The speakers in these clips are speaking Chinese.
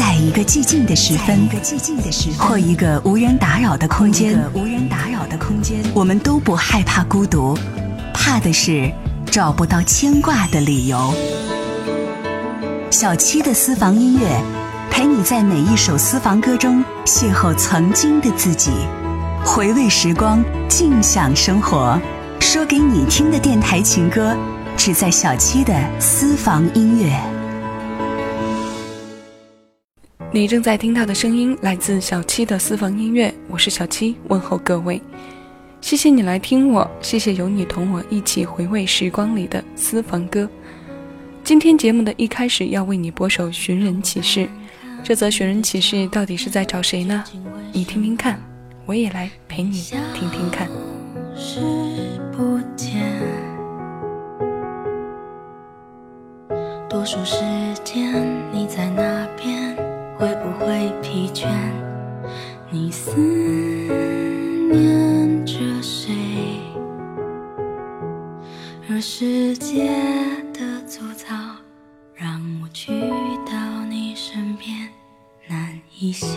在一个寂静的时分，或一个无人打扰的空间，无人打扰的空间，我们都不害怕孤独，怕的是找不到牵挂的理由。小七的私房音乐，陪你在每一首私房歌中邂逅曾经的自己，回味时光，静享生活。说给你听的电台情歌，只在小七的私房音乐。你正在听到的声音来自小七的私房音乐，我是小七，问候各位。谢谢你来听我，谢谢有你同我一起回味时光里的私房歌。今天节目的一开始要为你播首《寻人启事》，这则寻人启事到底是在找谁呢？你听听看，我也来陪你听听看。不见，多数时间你在那边？会不会疲倦？你思念着谁？而世界的粗糙，让我去到你身边难一些。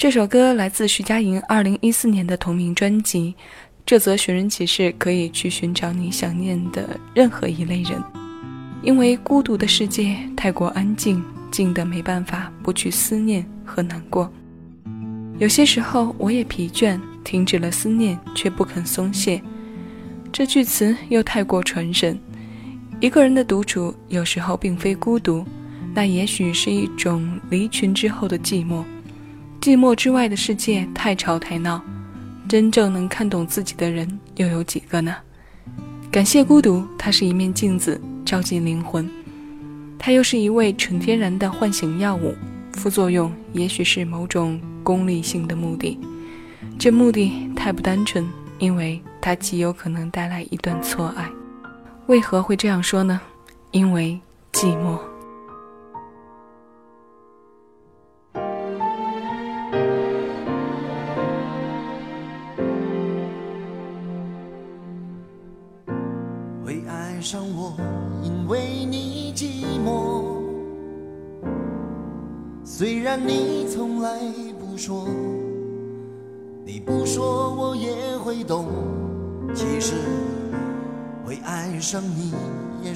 这首歌来自徐佳莹二零一四年的同名专辑。这则寻人启事可以去寻找你想念的任何一类人，因为孤独的世界太过安静，静得没办法不去思念和难过。有些时候我也疲倦，停止了思念，却不肯松懈。这句词又太过传神。一个人的独处有时候并非孤独，那也许是一种离群之后的寂寞。寂寞之外的世界太吵太闹。真正能看懂自己的人又有几个呢？感谢孤独，它是一面镜子，照进灵魂；它又是一味纯天然的唤醒药物，副作用也许是某种功利性的目的。这目的太不单纯，因为它极有可能带来一段错爱。为何会这样说呢？因为寂寞。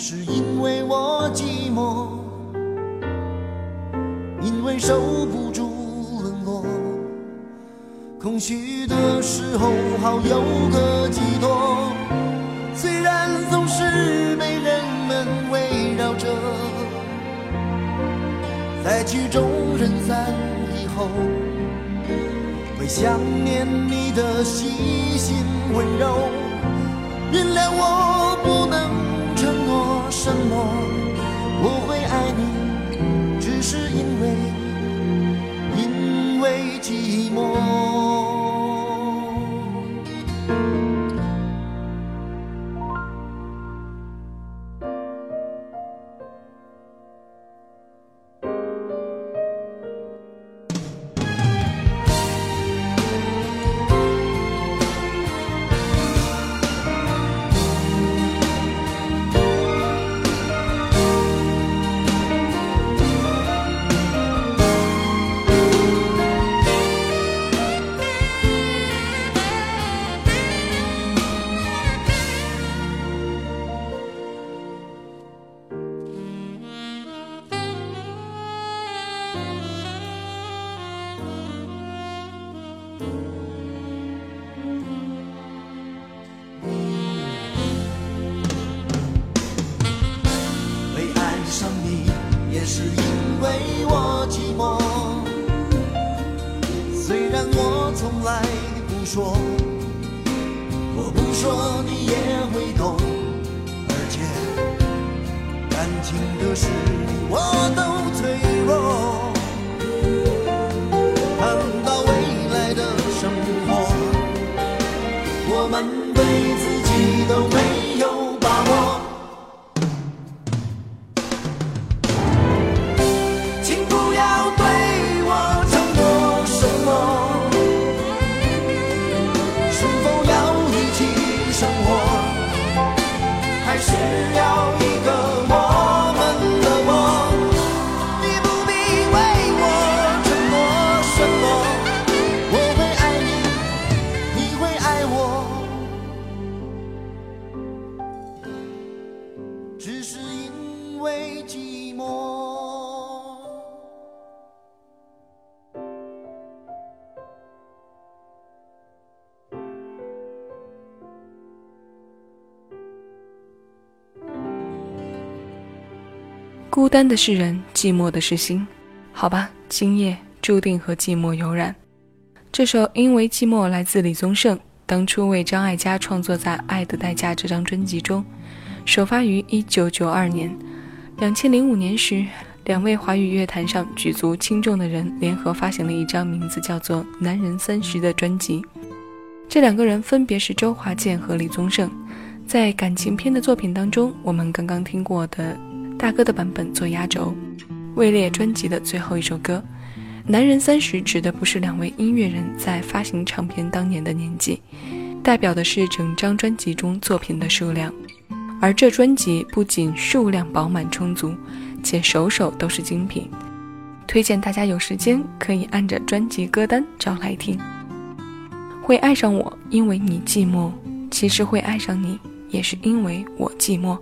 是因为我寂寞，因为受不住冷落，空虚的时候好有个寄托。虽然总是被人们围绕着，在曲终人散以后，会想念你的细心温柔。原谅我不什么，我会爱你，只是因为因为寂寞。说。孤单的是人，寂寞的是心。好吧，今夜注定和寂寞有染。这首《因为寂寞》来自李宗盛，当初为张艾嘉创作在《爱的代价》这张专辑中，首发于1992年。2005年时，两位华语乐坛上举足轻重的人联合发行了一张名字叫做《男人三十》的专辑。这两个人分别是周华健和李宗盛。在感情片的作品当中，我们刚刚听过的。大哥的版本做压轴，位列专辑的最后一首歌。男人三十指的不是两位音乐人在发行唱片当年的年纪，代表的是整张专辑中作品的数量。而这专辑不仅数量饱满充足，且首首都是精品。推荐大家有时间可以按着专辑歌单找来听。会爱上我，因为你寂寞；其实会爱上你，也是因为我寂寞。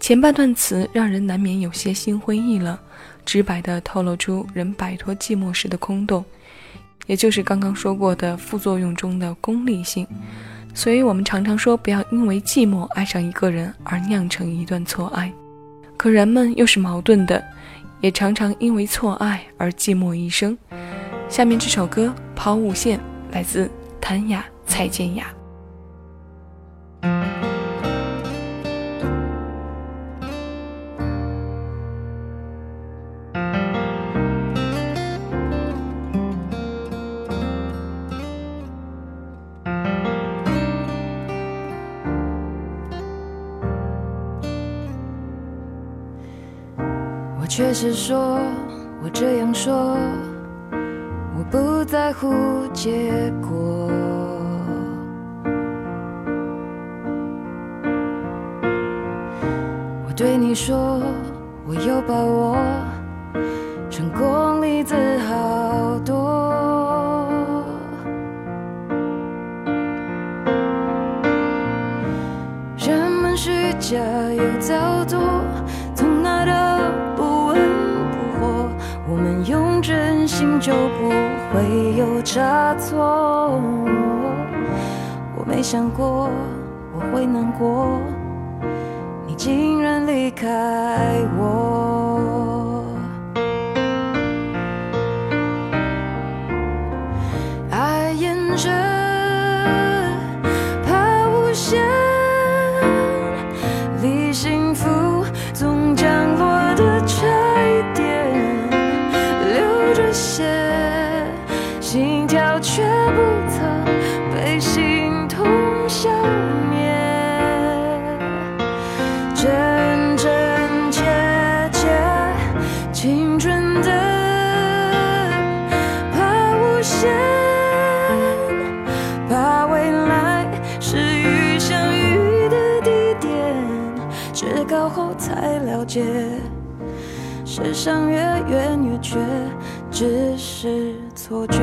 前半段词让人难免有些心灰意冷，直白地透露出人摆脱寂寞时的空洞，也就是刚刚说过的副作用中的功利性。所以，我们常常说不要因为寂寞爱上一个人而酿成一段错爱。可人们又是矛盾的，也常常因为错爱而寂寞一生。下面这首歌《抛物线》来自谭雅、蔡健雅。却是说，我这样说，我不在乎结果。我对你说，我有把握，成功例子好多。人们虚假又造作。心就不会有差错。我没想过我会难过，你竟然离开我。怕无限，怕，未来是与相遇的地点，知道后才了解，世上越远越觉。只是错觉。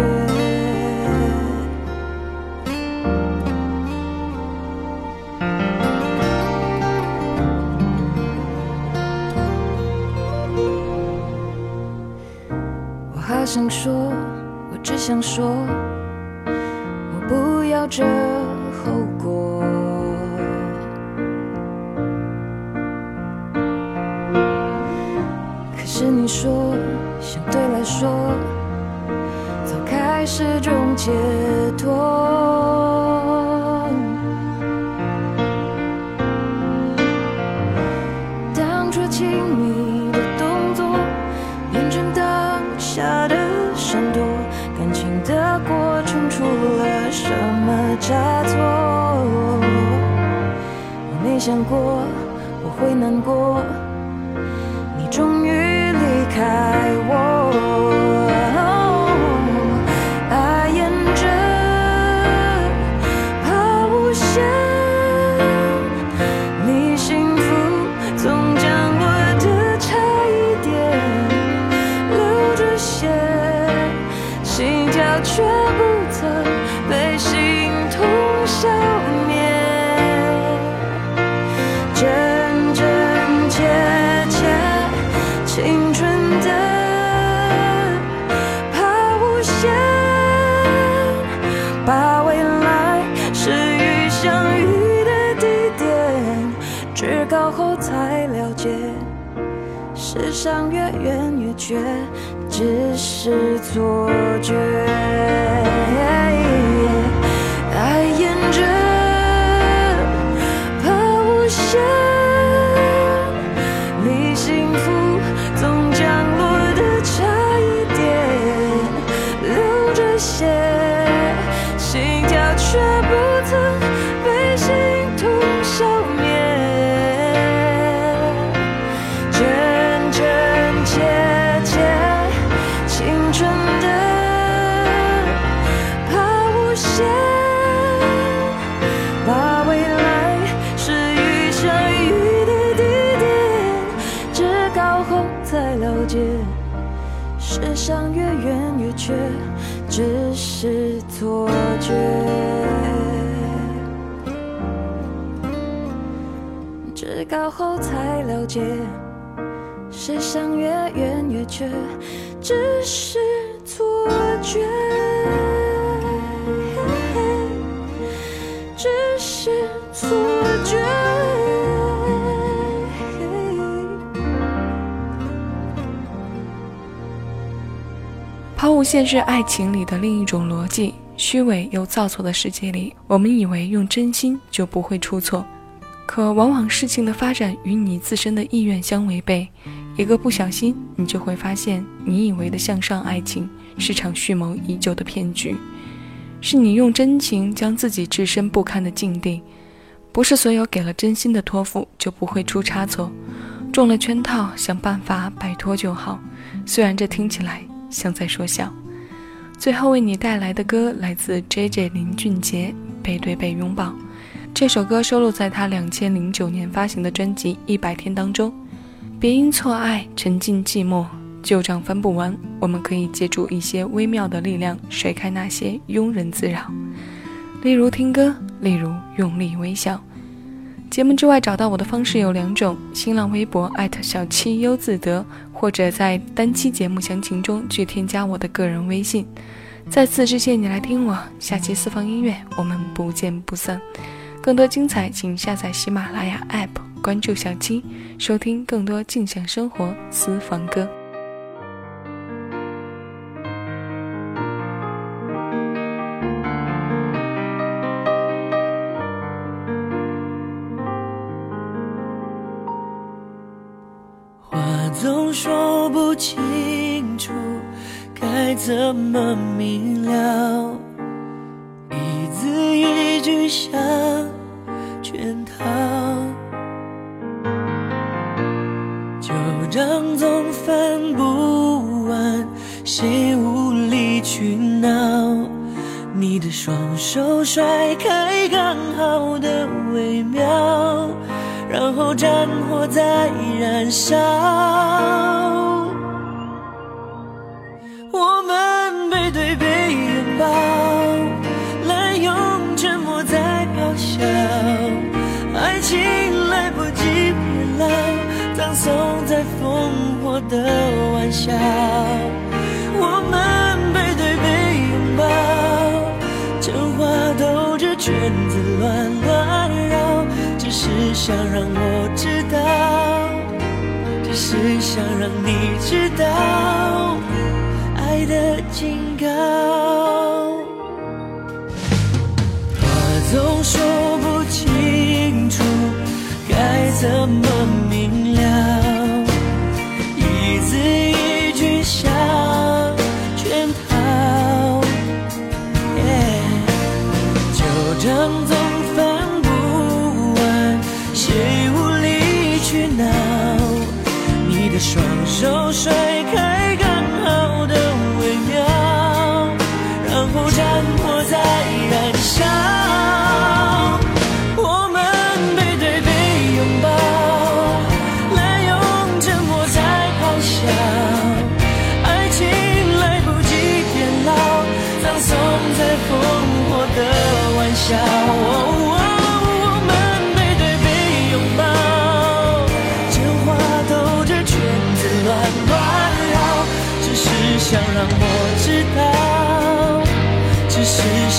想说，我只想说，我不要这后果。可是你说。相对来说，早开是种解脱。想过我会难过，你终于离开。我才了解世上越远越觉只是错觉。却只是错觉。至高后才了解，世上越远越缺只是错觉，抛物线是爱情里的另一种逻辑，虚伪又造作的世界里，我们以为用真心就不会出错。可往往事情的发展与你自身的意愿相违背，一个不小心，你就会发现，你以为的向上爱情是场蓄谋已久的骗局，是你用真情将自己置身不堪的境地。不是所有给了真心的托付就不会出差错，中了圈套想办法摆脱就好。虽然这听起来像在说笑。最后为你带来的歌来自 J.J. 林俊杰，《背对背拥抱》。这首歌收录在他两千零九年发行的专辑《一百天》当中。别因错爱沉浸寂寞，旧账翻不完。我们可以借助一些微妙的力量，甩开那些庸人自扰。例如听歌，例如用力微笑。节目之外找到我的方式有两种：新浪微博艾特小七优自得，或者在单期节目详情中去添加我的个人微信。再次致谢你来听我，下期私房音乐我们不见不散。更多精彩，请下载喜马拉雅 App，关注小七，收听更多静享生活私房歌。清楚，该怎么明了？一字一句像圈套，旧账总翻不完，谁无理取闹？你的双手甩开刚好的微妙，然后战火在燃烧。葬送在烽火的玩笑。我们背对背拥抱，真话兜着圈子乱乱绕，只是想让我知道，只是想让你知道。爱的警告，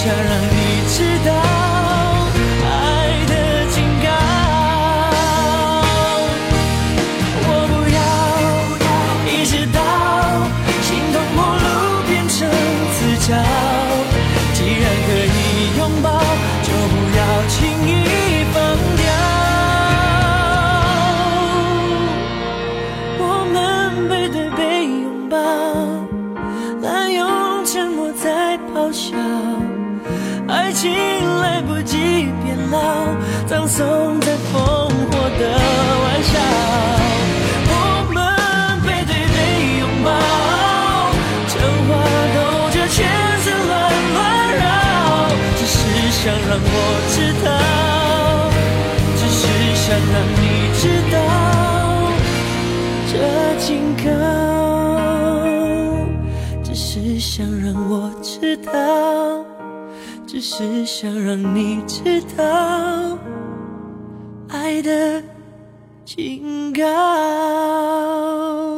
想让你知道，及变老，葬送在烽火的玩笑。我们背对背拥抱，真话兜着圈子乱乱绕，只是想让我知道，只是想让你知道。这警告，只是想让我知道，只是想让你知道爱的警告。